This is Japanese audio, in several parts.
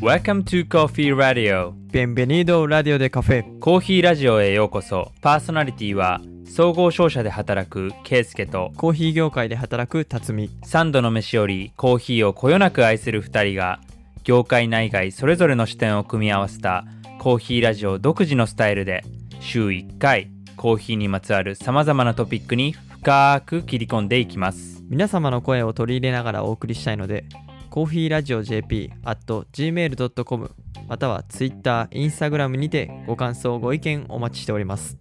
Welcome to Coffee Radio. Bienvenido Radio de Café. コーヒーラジオへようこそ。パーソナリティは総合商社で働くケイスケと。コーヒー業界で働く辰巳。3度の飯よりコーヒーをこよなく愛する2人が業界内外それぞれの視点を組み合わせたコーヒーラジオ独自のスタイルで週1回コーヒーにまつわるさまざまなトピックに深く切り込んでいきます。皆様の声を取り入れながらお送りしたいのでコーヒーラジオ JP at gmail.com または Twitter、Instagram にてご感想、ご意見お待ちしております。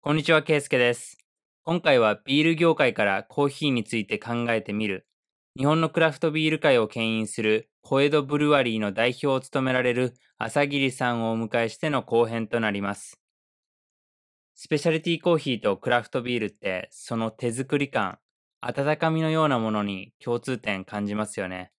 こんにちはケイスケです。今回はビール業界からコーヒーについて考えてみる。日本のクラフトビール界を牽引する小江戸ブルワリーの代表を務められる朝霧さんをお迎えしての後編となります。スペシャリティコーヒーとクラフトビールってその手作り感、温かみのようなものに共通点感じますよね。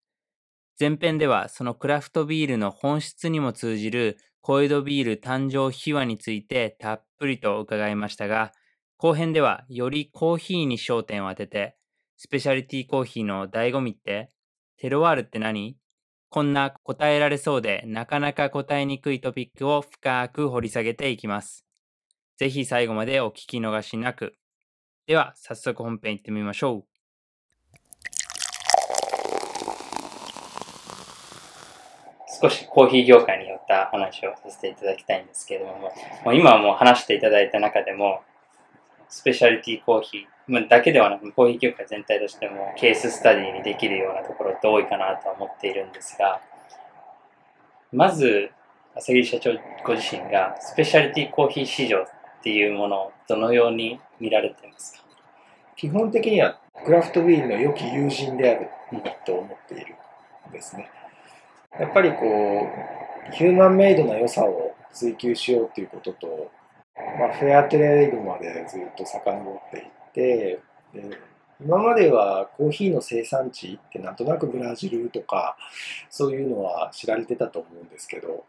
前編ではそのクラフトビールの本質にも通じる小江戸ビール誕生秘話についてたっぷりと伺いましたが、後編ではよりコーヒーに焦点を当てて、スペシャリティコーヒーの醍醐味って、テロワールって何？こんな答えられそうでなかなか答えにくいトピックを深く掘り下げていきます。ぜひ最後までお聞き逃しなく。では、早速本編行ってみましょう。少しコーヒー業界によった話をさせていただきたいんですけれども、もう今はもう話していただいた中でも、スペシャリティコーヒーだけではなく、コーヒー業界全体としてもケーススタディにできるようなところって多いかなとは思っているんですが、まず、朝霧社長ご自身がスペシャリティコーヒー市場っていうものをどのように見られてますか？基本的にはクラフトビールの良き友人であると思っているんですね。やっぱりこう、ヒューマンメイドな良さを追求しようということと、まあ、フェアトレードまでずっと遡っていって、で今まではコーヒーの生産地ってなんとなくブラジルとかそういうのは知られてたと思うんですけど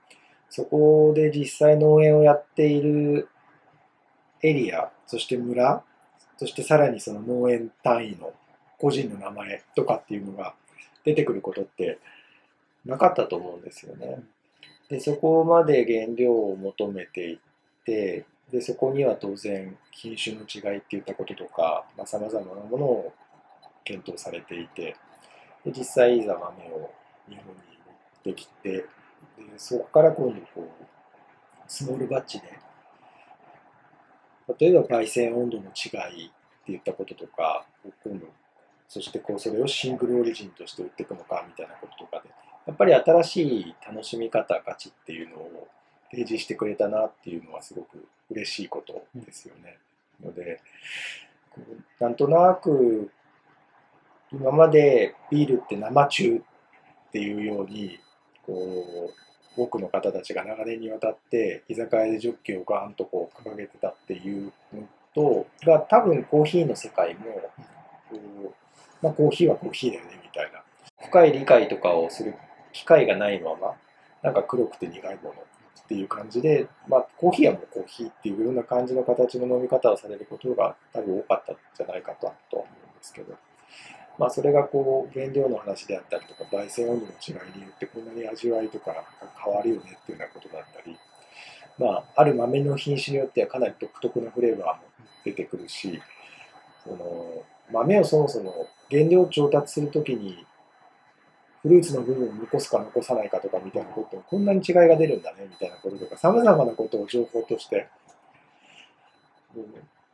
そこで実際農園をやっているエリアそして村そしてさらにその農園単位の個人の名前とかっていうのが出てくることってなかったと思うんですよね。でそこまで原料を求めていってでそこには当然品種の違いっていったこととかさまざ、まなものを検討されていてで実際いざ豆を日本に持ってきてでそこから今度こうスモールバッチで例えば焙煎温度の違いっていったこととか今度そしてこうそれをシングルオリジンとして売っていくのかみたいなこととかでやっぱり新しい楽しみ方価値っていうのを提示してくれたなっていうのはすごく嬉しいことですよね。のでこうなんとなく今までビールって生中っていうようにこう多くの方たちが長年にわたって居酒屋でジョッキをガーンとこう掲げてたっていうのとが多分コーヒーの世界もこう、まあ、コーヒーはコーヒーだよねみたいな。深い理解とかをする機会がないままなんか黒くて苦いものっていう感じで、まあ、コーヒーはもうコーヒーっていうような感じの形の飲み方をされることが多分多かったんじゃないかとは思うんですけど、まあ、それがこう原料の話であったりとか焙煎温度の違いによってこんなに味わいとかが変わるよねっていうようなことだったり、まあ、ある豆の品種によってはかなり独特なフレーバーも出てくるしその豆をそもそも原料調達するときにフルーツの部分を残すか残さないかとかみたいなことこんなに違いが出るんだねみたいなこととかさまざまなことを情報として、うん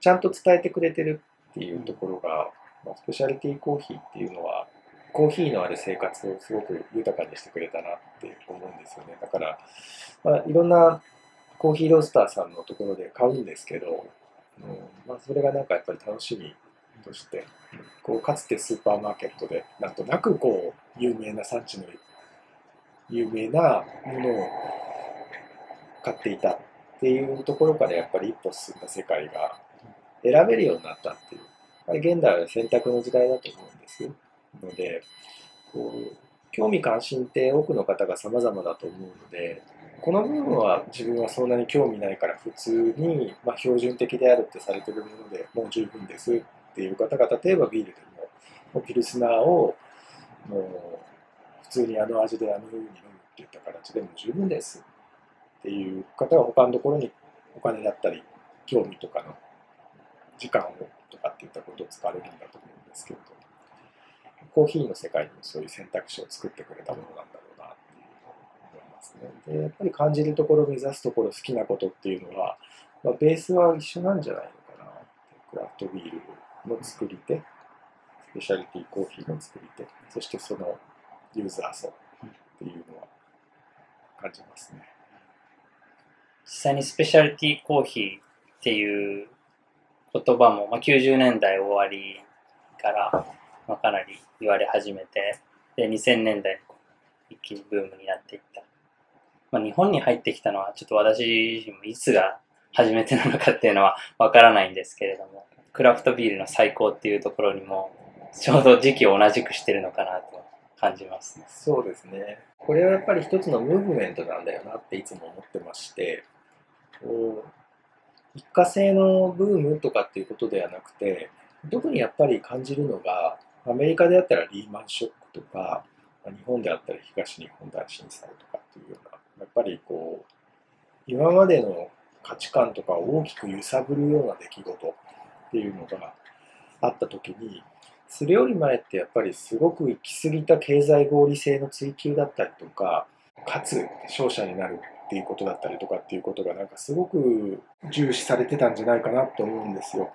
ちゃんと伝えてくれてるっていうところが、まあ、スペシャリティコーヒーっていうのはコーヒーのある生活をすごく豊かにしてくれたなって思うんですよね。だから、まあ、いろんなコーヒーロースターさんのところで買うんですけど、うんまあ、それがなんかやっぱり楽しみとしてこうかつてスーパーマーケットでなんとなくこう有名な産地の有名なものを買っていたっていうところからやっぱり一歩進んだ世界が選べるようになったっていうぱり現代は選択の時代だと思うんですのでこう興味関心って多くの方が様々だと思うのでこの部分は自分はそんなに興味ないから普通に、まあ、標準的であるってされてるものでもう十分です。っていう方が例えばビールでももうピルスナーをもう普通にあの味であの風に飲むっていった形でも十分ですっていう方は他のところにお金だったり興味とかの時間をとかっていったことを使われるんだと思うんですけどコーヒーの世界にもそういう選択肢を作ってくれたものなんだろうなっていう思いますね。でやっぱり感じるところ目指すところ好きなことっていうのは、まあ、ベースは一緒なんじゃないのかなクラフトビールの作り手スペシャリティコーヒーの作り手そしてそのユーザー層っていうのは感じますね。実際にスペシャリティコーヒーっていう言葉も、まあ、90年代終わりから、まあ、かなり言われ始めて、で、2000年代一気にブームになっていった。まあ、日本に入ってきたのは、ちょっと私自身もいつが初めてなのかっていうのはわからないんですけれども、クラフトビールの最高っていうところにも、ちょうど時期を同じくしてるのかなと感じますね。そうですね。これはやっぱり一つのムーブメントなんだよなっていつも思ってまして、こう一過性のブームとかっていうことではなくて、特にやっぱり感じるのが、アメリカであったらリーマンショックとか、日本であったら東日本大震災とかっていうような、やっぱりこう、今までの価値観とかを大きく揺さぶるような出来事っていうのがあった時に、それより前ってやっぱりすごく行き過ぎた経済合理性の追求だったりとか、かつ勝者になるっていうことだったりとかっていうことがなんかすごく重視されてたんじゃないかなと思うんですよ。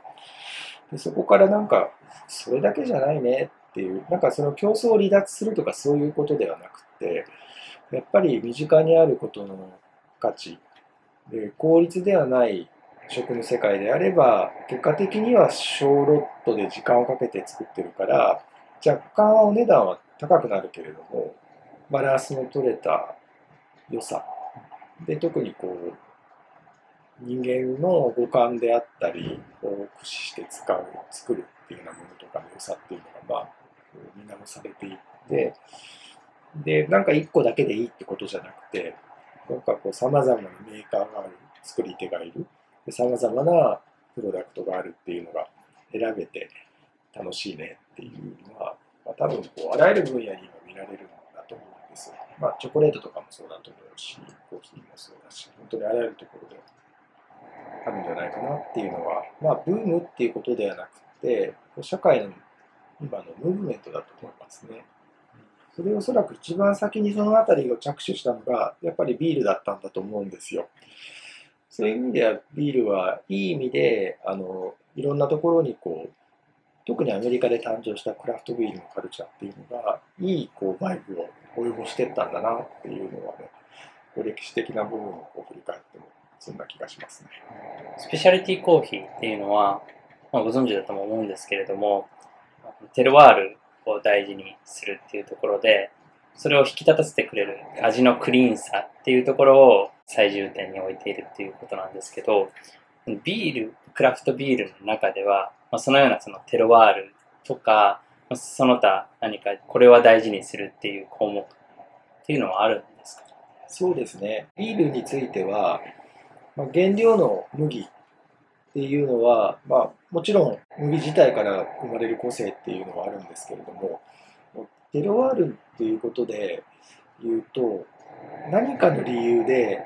でそこからなんかそれだけじゃないねっていう、なんかその競争を離脱するとかそういうことではなくて、やっぱり身近にあることの価値で効率ではない食の世界であれば結果的には小ロットで時間をかけて作ってるから若干はお値段は高くなるけれどもバランスの取れた良さで特にこう人間の五感であったりを駆使して使う作るっていうようなものとかの良さっていうのがまあう見直されていってでなんか一個だけでいいってことじゃなくてなんかこう様々なメーカーがある作り手がいる。さまざまなプロダクトがあるっていうのが選べて楽しいねっていうのは、まあ、多分こうあらゆる分野に今見られるですよ。まあ、チョコレートとかもそうだと思うし、コーヒーもそうだし、本当にあらゆるところであるんじゃないかなっていうのは、まあ、ブームっていうことではなくて、社会の今のムーブメントだと思いますね。それおそらく一番先にそのあたりを着手したのが、やっぱりビールだったんだと思うんですよ。そういう意味ではビールはいい意味であのいろんなところにこう特にアメリカで誕生したクラフトビールのカルチャーっていうのがいいこうバイブを及ぼしてったんだなっていうのはね歴史的な部分を振り返ってもそんな気がしますね。スペシャリティコーヒーっていうのは、まあ、ご存知だとも思うんですけれども、テルワールを大事にするっていうところで、それを引き立たせてくれる味のクリーンさっていうところを最重点に置いているっていうことなんですけど、ビール、クラフトビールの中では、まあ、そのようなそのテロワールとか、その他何かこれは大事にするっていう項目っていうのはあるんですか？そうですね。ビールについては、まあ、原料の麦っていうのは、まあ、もちろん麦自体から生まれる個性っていうのはあるんですけれども、テロワールっていうことで言うと、何かの理由で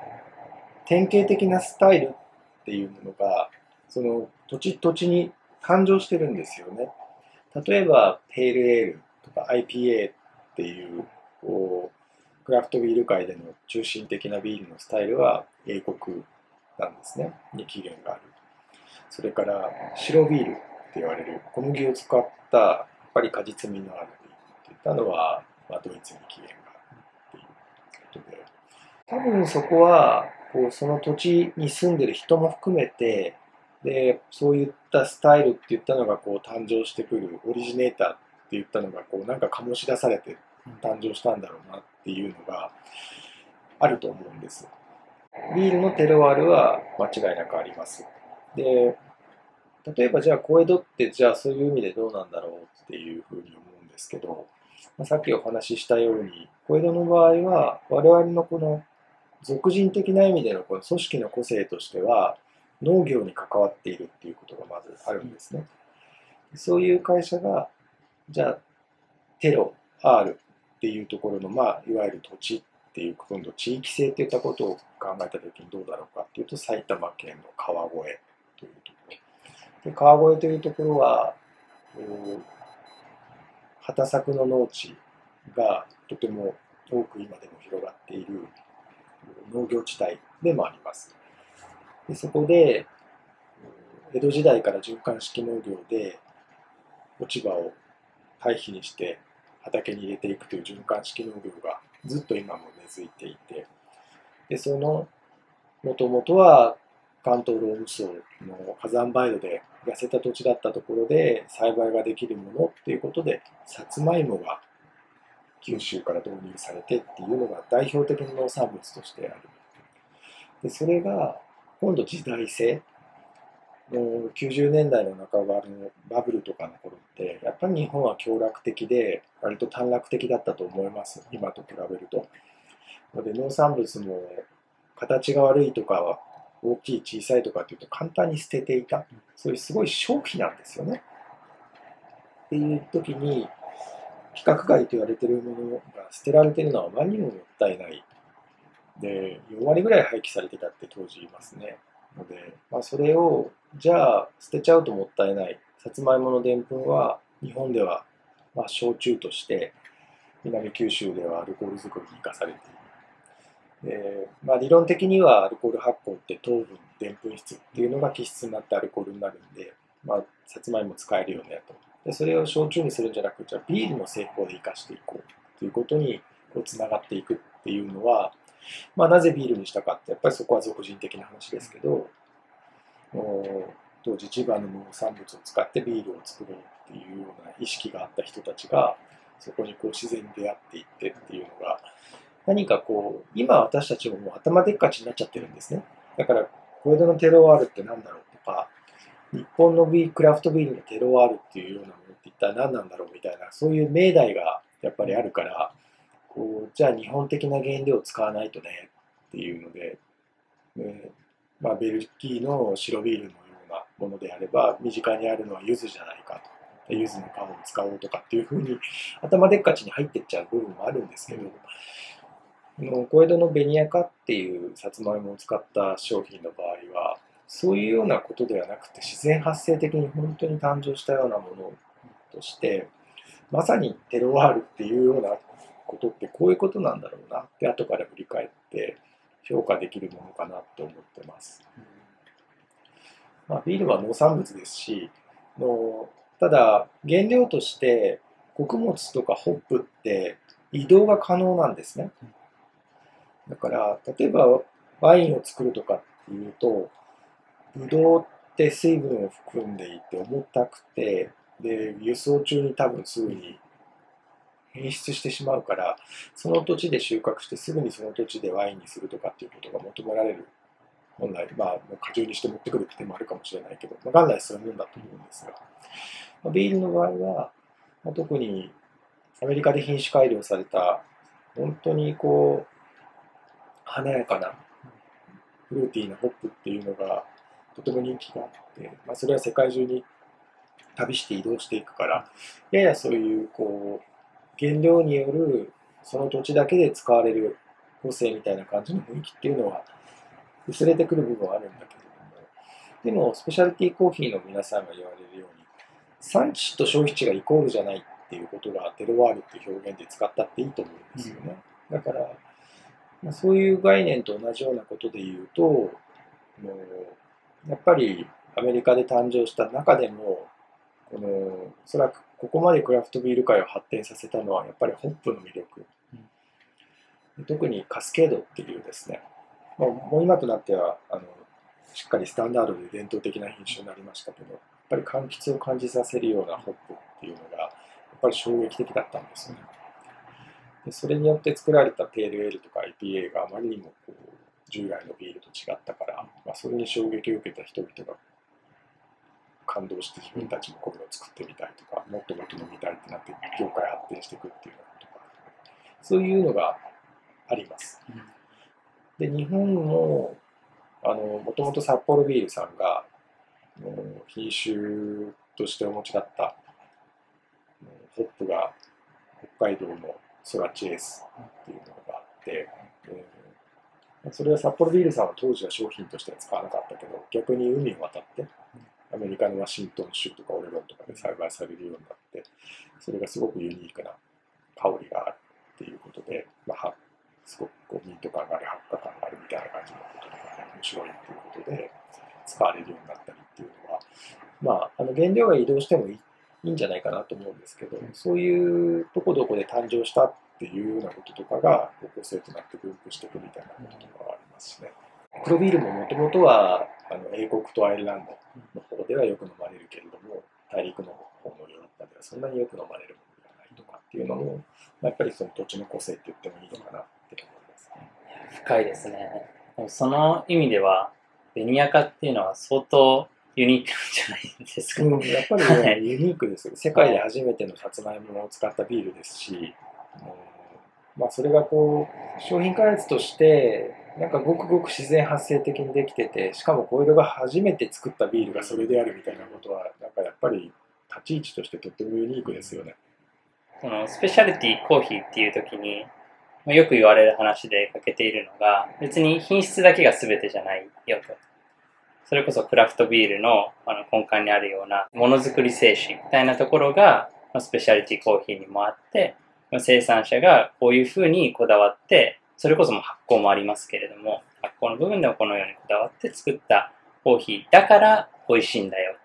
典型的なスタイルっていうものが、その土地土地に誕生してるんですよね。例えば、ペールエールとか IPA っていう、こう、クラフトビール界での中心的なビールのスタイルは英国なんですね。に起源がある。それから白ビールって言われる小麦を使ったやっぱり果実味のあるビールっていったのは、まあ、ドイツに起源があるっていうことで多分そこはこうその土地に住んでる人も含めてでそういったスタイルって言ったのがこう誕生してくるオリジネーターって言ったのがこうなんか醸し出されて誕生したんだろうなっていうのがあると思うんです。ビールのテロワールは間違いなくあります。で、例えばじゃあ小江戸ってじゃあそういう意味でどうなんだろうっていうふうに思うんですけど、まあ、さっきお話ししたように小江戸の場合は我々のこの俗人的な意味でのこの組織の個性としては農業に関わっているっていうことがまずあるんですね。そういう会社がじゃあテロ R っていうところの、まあ、いわゆる土地っていう、今度地域性っていったことを考えたときにどうだろうかっていうと、埼玉県の川越というところ。で川越というところは、畑作の農地がとても多く今でも広がっている農業地帯でもあります。でそこで、江戸時代から循環式農業で落ち葉を堆肥にして畑に入れていくという循環式農業がずっと今も根付いていて、でそのもともとは関東ローム層の火山灰土で痩せた土地だったところで栽培ができるものっていうことで、さつまいもが九州から導入されてっていうのが代表的な農産物としてある。でそれが今度時代性の90年代の半ばのバブルとかの頃ってやっぱり日本は強楽的で割と短絡的だったと思います今と比べると。ので農産物も形が悪いとか大きい小さいとかっていうと簡単に捨てていたそういうすごい消費なんですよね。っていう時に規格外と言われてるものが捨てられてるのはあまりにももったいない。で、4割ぐらい廃棄されてたって当時いますね。ので、まあ、それを、じゃあ捨てちゃうともったいない。さつまいものでんぷんは日本ではまあ焼酎として南九州ではアルコール作りに生かされている。まあ、理論的にはアルコール発酵って糖分、でんぷん質っていうのが基質になってアルコールになるんで、まあ、さつまいも使えるよねと。でそれを焼酎にするんじゃなくじゃあビールの製法で生かしていこうということにこうつながっていくっていうのは、まあ、なぜビールにしたかってやっぱりそこは俗人的な話ですけど当時千葉の農産物を使ってビールを作ろうっていうような意識があった人たちがそこにこう自然に出会っていってっていうのが何かこう今私たちももう頭でっかちになっちゃってるんですね。だから小江戸のテロワールって何だろうとか日本のビークラフトビールのテロワールっていうようなものって一体何なんだろうみたいなそういう命題がやっぱりあるからこうじゃあ日本的な原料を使わないとねっていうので、ねまあ、ベルギーの白ビールのようなものであれば身近にあるのは柚子じゃないかと。柚子の皮を使おうとかっていうふうに頭でっかちに入ってっちゃう部分もあるんですけど、の小江戸の紅赤っていうさつまいもを使った商品の場合はそういうようなことではなくて自然発生的に本当に誕生したようなものとしてまさにテロワールっていうようなことってこういうことなんだろうなって後から振り返って評価できるものかなと思ってます。まあ、ビールは農産物ですしのただ原料として穀物とかホップって移動が可能なんですね。だから例えばワインを作るとかっていうとブドウって水分を含んでいて重たくてで輸送中に多分すぐに変質してしまうからその土地で収穫してすぐにその土地でワインにするとかっていうことが求められる本来まあ過重にして持ってくるって手もあるかもしれないけど、まあ、元来そういうもんだと思うんですが、まあ、ビールの場合は、まあ、特にアメリカで品種改良された本当にこう華やかなフルーティーなホップっていうのがとても人気があって、まあ、それは世界中に旅して移動していくからややそういうこう原料によるその土地だけで使われる個性みたいな感じの雰囲気っていうのは薄れてくる部分はあるんだけれども。でもスペシャリティコーヒーの皆さんが言われるように産地と消費地がイコールじゃないっていうことがテロワールっていう表現で使ったっていいと思うんですよね、だから、まあ、そういう概念と同じようなことで言うともうやっぱりアメリカで誕生した中でもこのおそらくここまでクラフトビール界を発展させたのはやっぱりホップの魅力、うん、特にカスケードっていうですね。もう今となってはあのしっかりスタンダードで伝統的な品種になりましたけどやっぱり柑橘を感じさせるようなホップっていうのがやっぱり衝撃的だったんですよね。でそれによって作られたテールエールとか IPA があまりにもこう従来のビールと違ったから、まあ、それに衝撃を受けた人々が感動して自分たちもこれを作ってみたいとか、もっともっと飲みたいってなって業界発展していくっていうのとか、そういうのがあります。で、日本の、もともと札幌ビールさんが、品種としてお持ちだったホップが北海道のソラチエースっていうのがあって、えーそれは札幌ビールさんは当時は商品としては使わなかったけど、逆に海を渡って、アメリカのワシントン州とかオレゴンとかで栽培されるようになって、それがすごくユニークな香りがあるっていうことで、まあ、はすごくこうミント感がある、発火感があるみたいな感じのこととかね、面白いっていうことで使われるようになったりっていうのは、まあ、あの原料が移動してもいいいいんじゃないかなと思うんですけど、そういうとこどこで誕生したっていうようなこととかが、高校生となって分布していくみたいなこととかはありますしね。黒ビールももともとはあの英国とアイルランドの方ではよく飲まれるけれども、大陸の方のヨーロッパではそんなによく飲まれるものではないとかっていうのも、まあやっぱりその土地の個性って言ってもいいのかなって思いますね。深いですね。その意味では、ベニヤカっていうのは相当ユニークじゃないですか。うん、やっぱりはね、いユニークですよ。世界で初めてのさつまいもを使ったビールですし、うんまあ、それがこう、商品開発として、なんかごくごく自然発生的にできてて、しかも小江戸が初めて作ったビールがそれであるみたいなことは、なんかやっぱり立ち位置としてとってもユニークですよね。そのスペシャリティコーヒーっていう時に、よく言われる話で欠けているのが、別に品質だけが全てじゃないよと。それこそクラフトビールのあの根幹にあるようなものづくり精神みたいなところが、スペシャリティコーヒーにもあって、生産者がこういうふうにこだわって、それこそも発酵もありますけれども、発酵の部分でもこのようにこだわって作ったコーヒーだから美味しいんだよ。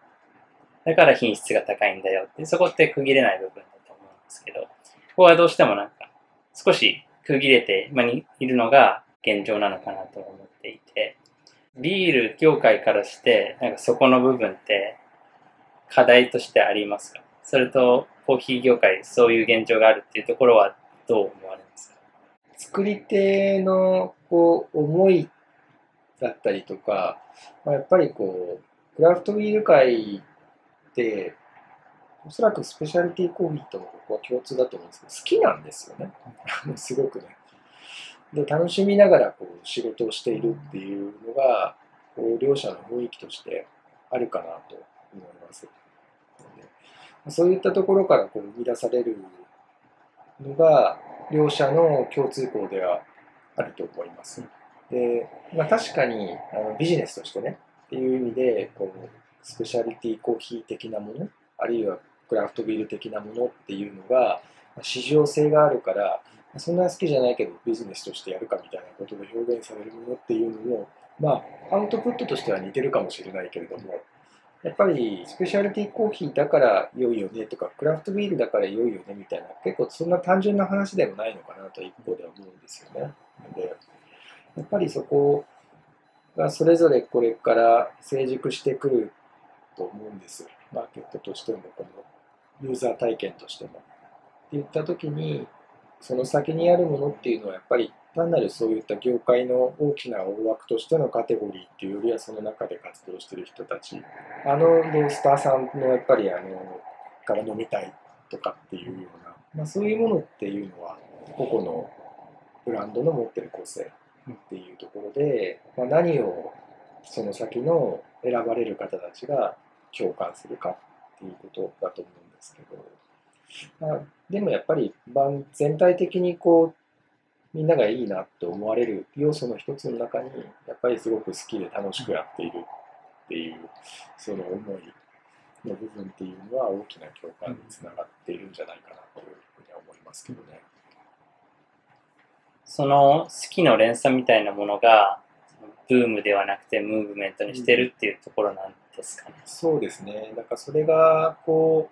だから品質が高いんだよって、そこって区切れない部分だと思うんですけど、ここはどうしてもなんか少し区切れて、まあ、にいるのが現状なのかなと思っていて、ビール業界からして、なんかそこの部分って課題としてありますか？それとコーヒー業界そういう現状があるっていうところはどう思われますか？作り手のこう思いだったりとか、まあ、やっぱりこうクラフトビール界っておそらくスペシャリティコーヒーともここは共通だと思うんですけど好きなんですよね。すごくね。で楽しみながらこう仕事をしているっていうのがこう両者の雰囲気としてあるかなと思います。そういったところからこう生み出されるのが両者の共通項ではあると思います。で、まあ、確かにあのビジネスとしてねっていう意味でこうスペシャリティコーヒー的なものあるいはクラフトビール的なものっていうのが市場性があるからそんな好きじゃないけどビジネスとしてやるかみたいなことで表現されるものっていうのもまあアウトプットとしては似てるかもしれないけれどもやっぱりスペシャリティコーヒーだから良いよねとかクラフトビールだから良いよねみたいな結構そんな単純な話でもないのかなと一方では思うんですよね。でやっぱりそこがそれぞれこれから成熟してくると思うんです。マーケットとしてもこのユーザー体験としても。って言った時にその先にあるものっていうのはやっぱり単なるそういった業界の大きな大枠としてのカテゴリーっていうよりはその中で活動してる人たち。あのロースターさんのやっぱりあのから飲みたいとかっていうような、まあ、そういうものっていうのは個々のブランドの持ってる個性っていうところで、まあ、何をその先の選ばれる方たちが共感するかっていうことだと思うんですけど、まあ、でもやっぱり全体的にこうみんながいいなと思われる要素の一つの中にやっぱりすごく好きで楽しくやっているっていうその思いの部分っていうのは大きな共感につながっているんじゃないかなというふうには思いますけどね。その好きの連鎖みたいなものが、ブームではなくてムーブメントにしてるっていうところなんですかね。そうですね。だからそれがこ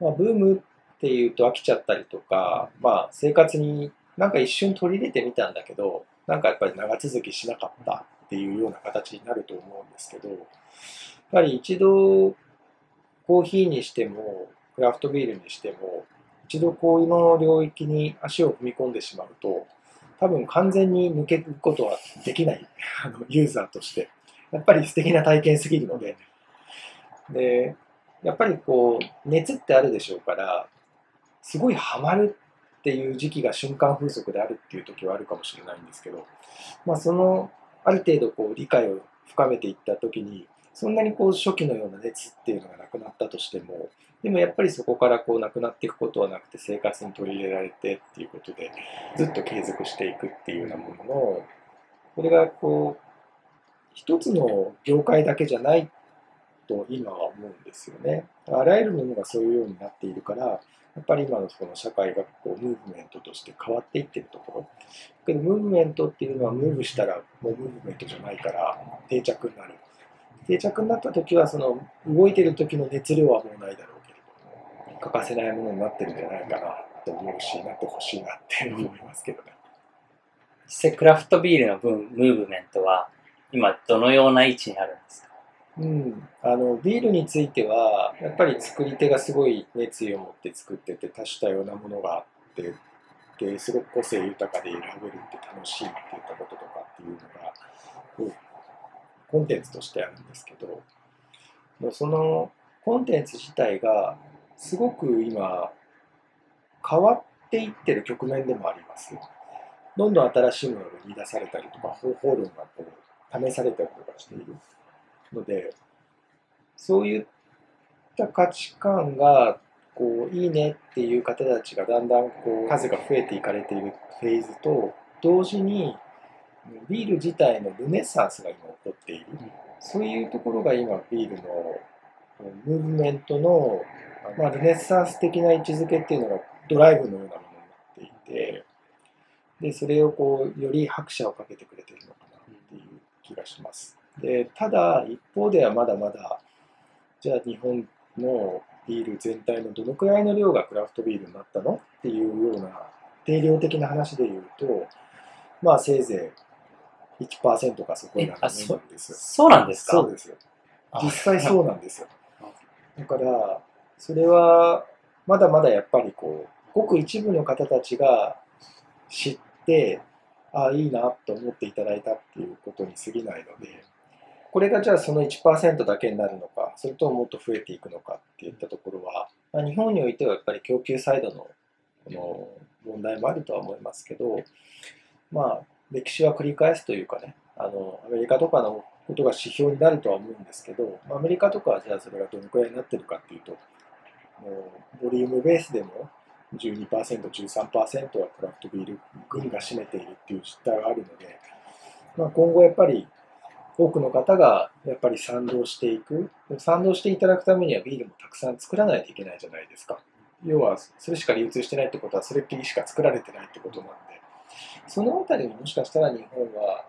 う、まあ、ブームっていうと飽きちゃったりとか、まあ、生活になんか一瞬取り入れてみたんだけど、なんかやっぱり長続きしなかったっていうような形になると思うんですけど、やっぱり一度コーヒーにしても、クラフトビールにしても、一度こういうの領域に足を踏み込んでしまうと、多分完全に抜けることはできない、あのユーザーとして。やっぱり素敵な体験すぎるので。で、やっぱりこう、熱ってあるでしょうから、すごいハマるっていう時期が瞬間風速であるっていう時はあるかもしれないんですけど、まあその、ある程度こう理解を深めていった時に、そんなにこう初期のような熱っていうのがなくなったとしてもでもやっぱりそこからこうなくなっていくことはなくて生活に取り入れられてっていうことでずっと継続していくっていうようなもののこれがこう一つの業界だけじゃないと今は思うんですよね。あらゆるものがそういうようになっているからやっぱり今のこの社会がこうムーブメントとして変わっていってるところ。けどムーブメントっていうのはムーブしたらもうムーブメントじゃないから定着になる。定着になった時はその動いてる時の熱量はもうないだろうけれども欠かせないものになってるんじゃないかなと思うしなってほしいなって思いますけどね。実際クラフトビールの分ムーブメントは今どのような位置にあるんですか？うん、あのビールについてはやっぱり作り手がすごい熱意を持って作ってて多種多様なものがあってですごく個性豊かで選べるって楽しいって言ったこととかっていうのがコンテンツとしてあるんですけどもうそのコンテンツ自体がすごく今変わっていってる局面でもあります。どんどん新しいものが生み出されたりとか方法論がこう試されたりとかしている。ので、そういった価値観が、こう、いいねっていう方たちがだんだんこう、数が増えていかれているフェーズと、同時に、ビール自体のルネッサンスが今起こっている。そういうところが今、ビールのムーブメントの、まあ、ルネッサンス的な位置づけっていうのがドライブのようなものになっていて、で、それをこう、より拍車をかけてくれてるのかなっていう気がします。でただ一方ではまだまだじゃあ日本のビール全体のどのくらいの量がクラフトビールになったのっていうような定量的な話で言うとまあせいぜい1%かそこらのものなんですそうなんですか？そうですよ。実際そうなんですよ。だからそれはまだまだやっぱりこうごく一部の方たちが知ってああいいなと思っていただいたっていうことに過ぎないのでこれがじゃあその1%だけになるのか、それとももっと増えていくのかっていったところは、まあ、日本においてはやっぱり供給サイドのこの問題もあるとは思いますけど、まあ、歴史は繰り返すというかね、あのアメリカとかのことが指標になるとは思うんですけど、アメリカとかはじゃあそれがどのくらいになってるかっていうと、もうボリュームベースでも12%、13%はクラフトビール群が占めているっていう実態があるので、まあ、今後やっぱり多くの方がやっぱり賛同していく。賛同していただくためにはビールもたくさん作らないといけないじゃないですか。要は、それしか流通してないってことは、それっきりしか作られてないってことなんで、そのあたりにもしかしたら日本は、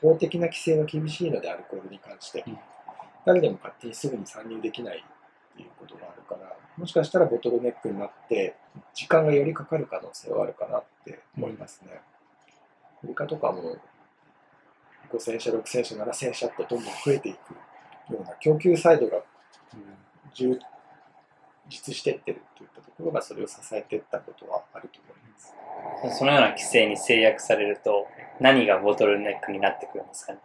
法的な規制が厳しいので、アルコールに関して、誰でも勝手にすぐに参入できないっていうことがあるから、もしかしたらボトルネックになって、時間がよりかかる可能性はあるかなって思いますね。アメリカとかも5000社、6000社、7000社とどんどん増えていくような供給サイドが充実していってるといったところがそれを支えていったことはあると思います。そのような規制に制約されると何がボトルネックになってくるんですかね？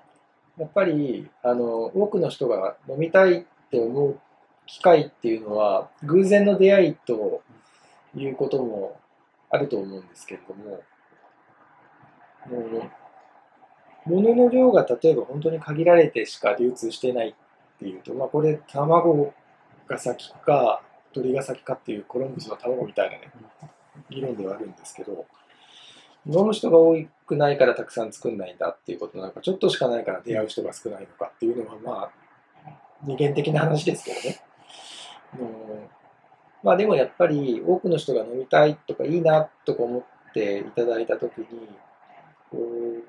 やっぱりあの多くの人が飲みたいって思う機会っていうのは偶然の出会いということもあると思うんですけれども、もう物の量が例えば本当に限られてしか流通してないっていうと、まあ、これ卵が先か鳥が先かっていうコロンブスの卵みたいなね議論ではあるんですけど飲む人が多くないからたくさん作んないんだっていうことなのかちょっとしかないから出会う人が少ないのかっていうのはまあ二元的な話ですけどね。うんまあでもやっぱり多くの人が飲みたいとかいいなとか思っていただいたときにこう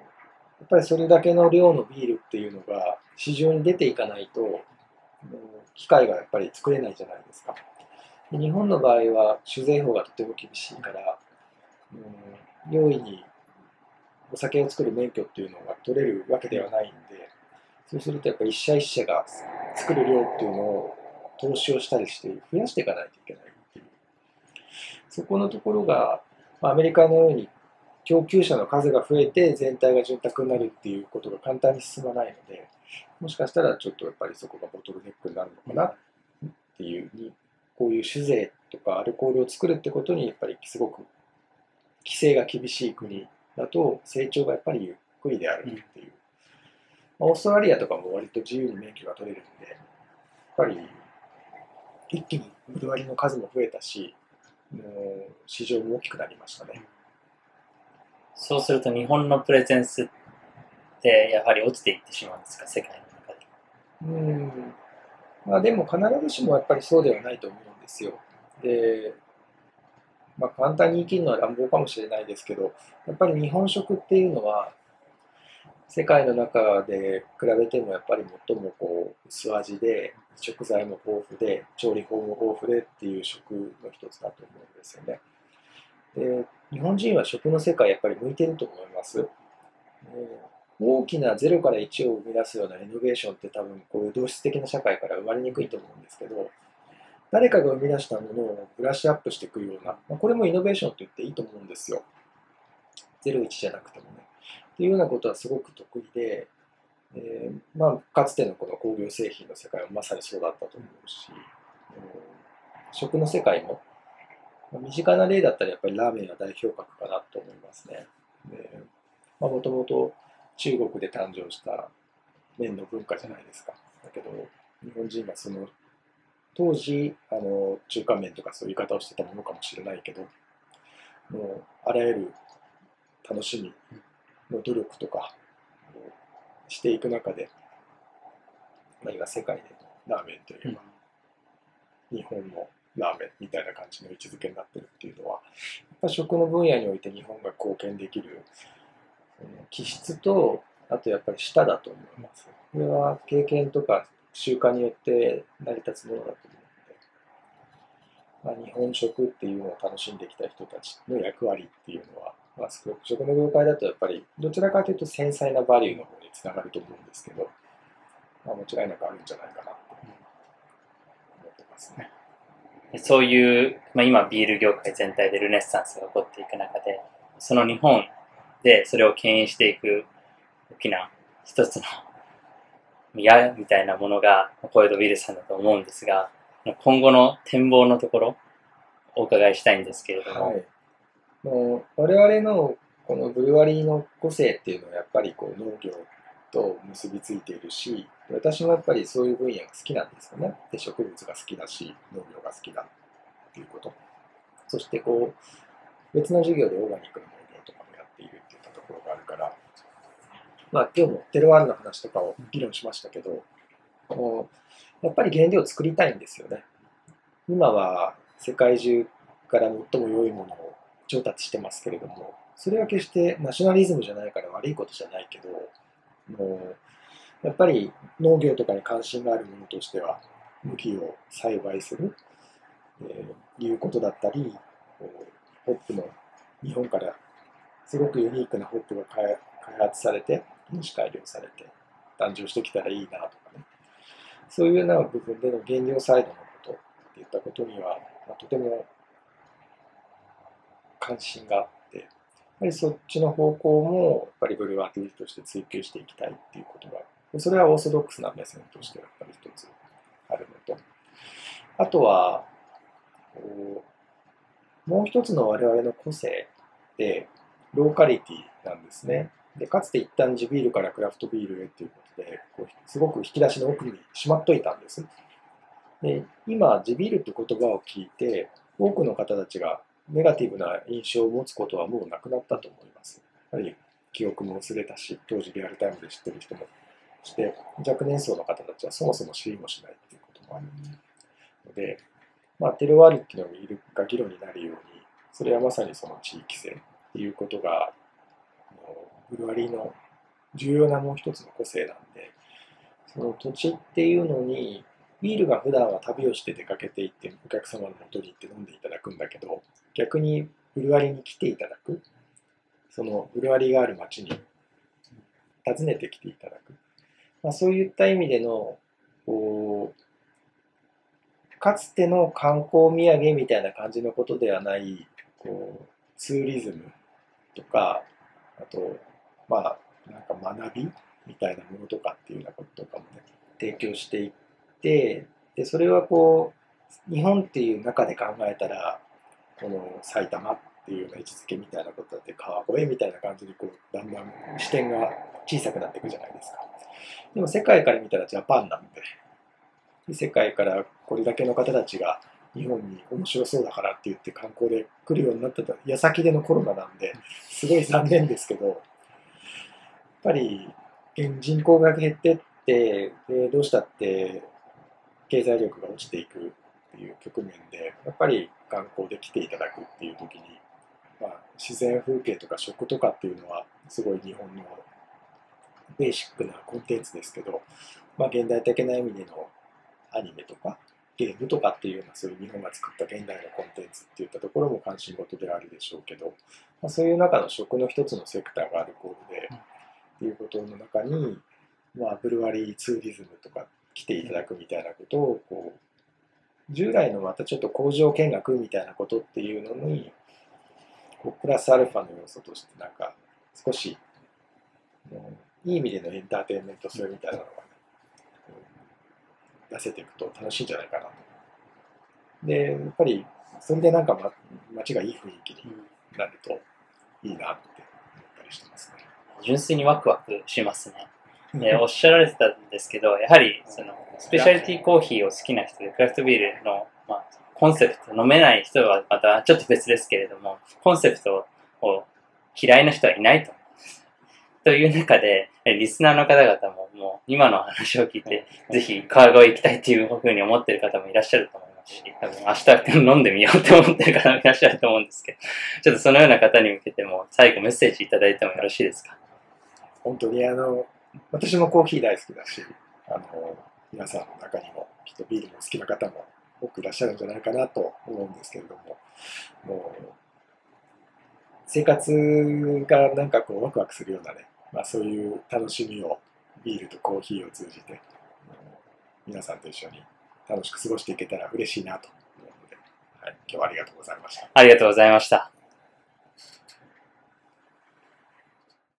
やっぱりそれだけの量のビールっていうのが市場に出ていかないと機械がやっぱり作れないじゃないですか。日本の場合は酒税法がとても厳しいから、うん、容易にお酒を作る免許っていうのが取れるわけではないんで、そうするとやっぱり一社一社が作る量っていうのを投資をしたりして増やしていかないといけないっていう。そこのところが、アメリカのように供給者の数が増えて全体が潤沢になるっていうことが簡単に進まないので、もしかしたらちょっとやっぱりそこがボトルネックになるのかなっていうに、こういう酒税とかアルコールを作るってことにやっぱりすごく規制が厳しい国だと成長がやっぱりゆっくりであるっていう。まあオーストラリアとかも割と自由に免許が取れるんで、やっぱり一気にブルワリの数も増えたし、もう市場も大きくなりましたね。そうすると日本のプレゼンスってやはり落ちていってしまうんですか、世界の中で。うん。まあでも必ずしもやっぱりそうではないと思うんですよ。で、まあ簡単に生きるのは乱暴かもしれないですけど、やっぱり日本食っていうのは、世界の中で比べてもやっぱり最もこう薄味で、食材も豊富で、調理法も豊富でっていう食の一つだと思うんですよね。で、日本人は食の世界やっぱり向いてると思います。大きな0から1を生み出すようなイノベーションって多分こういう同質的な社会から生まれにくいと思うんですけど、誰かが生み出したものをブラッシュアップしていくような、まあ、これもイノベーションと言っていいと思うんですよ。01じゃなくてもね。っていうようなことはすごく得意で、えーまあ、かつてのこの工業製品の世界はまさにそうだったと思うし、うん食の世界も、身近な例だったらやっぱりラーメンは代表格かなと思いますね。もともと中国で誕生した麺の文化じゃないですか。だけど、日本人がその当時あの中華麺とかそういう言い方をしてたものかもしれないけど、もうあらゆる楽しみの努力とかをしていく中で、まあ、今世界でラーメンというのは日本のラーメンみたいな感じの位置づけになってるっていうのは、やっぱ食の分野において日本が貢献できる気質と、あとやっぱり舌だと思います。これは経験とか習慣によって成り立つものだと思うので、まあ、日本食っていうのを楽しんできた人たちの役割っていうのは、まあ、食の業界だとやっぱりどちらかというと繊細なバリューの方につながると思うんですけど、まあ、間違いなくあるんじゃないかなと思ってますね。そういう、まあ、今ビール業界全体でルネッサンスが起こっていく中で、その日本でそれを牽引していく大きな一つの矢みたいなものがコエド・ウィルさんだと思うんですが、今後の展望のところお伺いしたいんですけれども、はい、もう我々のこのブルワリーの個性っていうのはやっぱりこう農業と結びついているし私もやっぱりそういう分野が好きなんですよね。で植物が好きだし農業が好きだっていうこと。そしてこう別の授業でオーガニックの農業とかもやっているっていったところがあるからまあ今日もテロワールの話とかを議論しましたけどこうやっぱり原料を作りたいんですよね。今は世界中から最も良いものを調達してますけれども、それは決してナショナリズムじゃないから悪いことじゃないけど、もうやっぱり農業とかに関心があるものとしては、麦を栽培する、えー、いうことだったり、ホップの日本からすごくユニークなホップが開発されて、品種改良されて誕生してきたらいいなとかね、そういうような部分での原料サイドのことっていったことには、まあ、とても関心が、ぱりそっちの方向も、やっぱりブルワーティーとして追求していきたいっていうことが、それはオーソドックスな目線としてやっぱり一つあるのと、あとは、もう一つの我々の個性って、ローカリティなんですね。で、かつて一旦地ビールからクラフトビールへということで、こうすごく引き出しの奥にしまっといたんです。で、今、地ビールって言葉を聞いて、多くの方たちがネガティブな印象を持つことはもうなくなったと思います。やはり記憶も薄れたし、当時リアルタイムで知ってる人もして、若年層の方たちはそもそも知りもしないっていうこともあるので、まあ、テロワールっていうのが議論になるように、それはまさにその地域性っていうことが、ブルワリーの重要なもう一つの個性なんで、その土地っていうのに、ビールが普段は旅をして出かけていって、お客様の元に行って飲んでいただくんだけど、逆にブルワリに来ていただく、そのブルワリがある町に訪ねてきていただく、まあ、そういった意味でのこうかつての観光土産みたいな感じのことではないこうツーリズムとかあとまあなんか学びみたいなものとかっていうようなこととかもね提供していってでそれはこう日本っていう中で考えたらこの埼玉っていう位置づけみたいなことだって川越みたいな感じにこうだんだん視点が小さくなっていくじゃないですか。でも世界から見たらジャパンなんでで世界からこれだけの方たちが日本に面白そうだからって言って観光で来るようになってた矢先でのコロナなんですごい残念ですけどやっぱり人口が減ってってでどうしたって経済力が落ちていくっていう局面でやっぱり観光で来ていただくっていう時に、まあ、自然風景とか食とかっていうのはすごい日本のベーシックなコンテンツですけど、まあ、現代的な意味でのアニメとかゲームとかっていうようなそういう日本が作った現代のコンテンツっていったところも関心事であるでしょうけど、まあ、そういう中の食の一つのセクターがアルコールで、っていうことの中に、まあ、ブルワリーツーリズムとか来ていただくみたいなことをこう従来のまたちょっと工場見学みたいなことっていうのにこうプラスアルファの要素としてなんか少しいい意味でのエンターテインメント性みたいなのが、ね、出せていくと楽しいんじゃないかなと。で、やっぱりそれでなんか、ま、街がいい雰囲気になるといいなって思ったりしてますね。純粋にワクワクしますね。えおっしゃられてたんですけど、やはりそのスペシャリティコーヒーを好きな人で、クラフトビールの、まあ、コンセプト、飲めない人はまたちょっと別ですけれども、コンセプトを嫌いな人はいないと。という中で、リスナーの方々ももう今の話を聞いて、ぜひ川越行きたいっていうふうに思ってる方もいらっしゃると思いますし、多分明日飲んでみようって思ってる方もいらっしゃると思うんですけど、ちょっとそのような方に向けても最後メッセージいただいてもよろしいですか？本当にあの、私もコーヒー大好きだし、あの、皆さんの中にもきっとビールも好きな方も多くいらっしゃるんじゃないかなと思うんですけれども、もう、生活がなんかこうワクワクするようなね、まあそういう楽しみをビールとコーヒーを通じて、皆さんと一緒に楽しく過ごしていけたら嬉しいなと思うので、はい、今日はありがとうございました。ありがとうございました。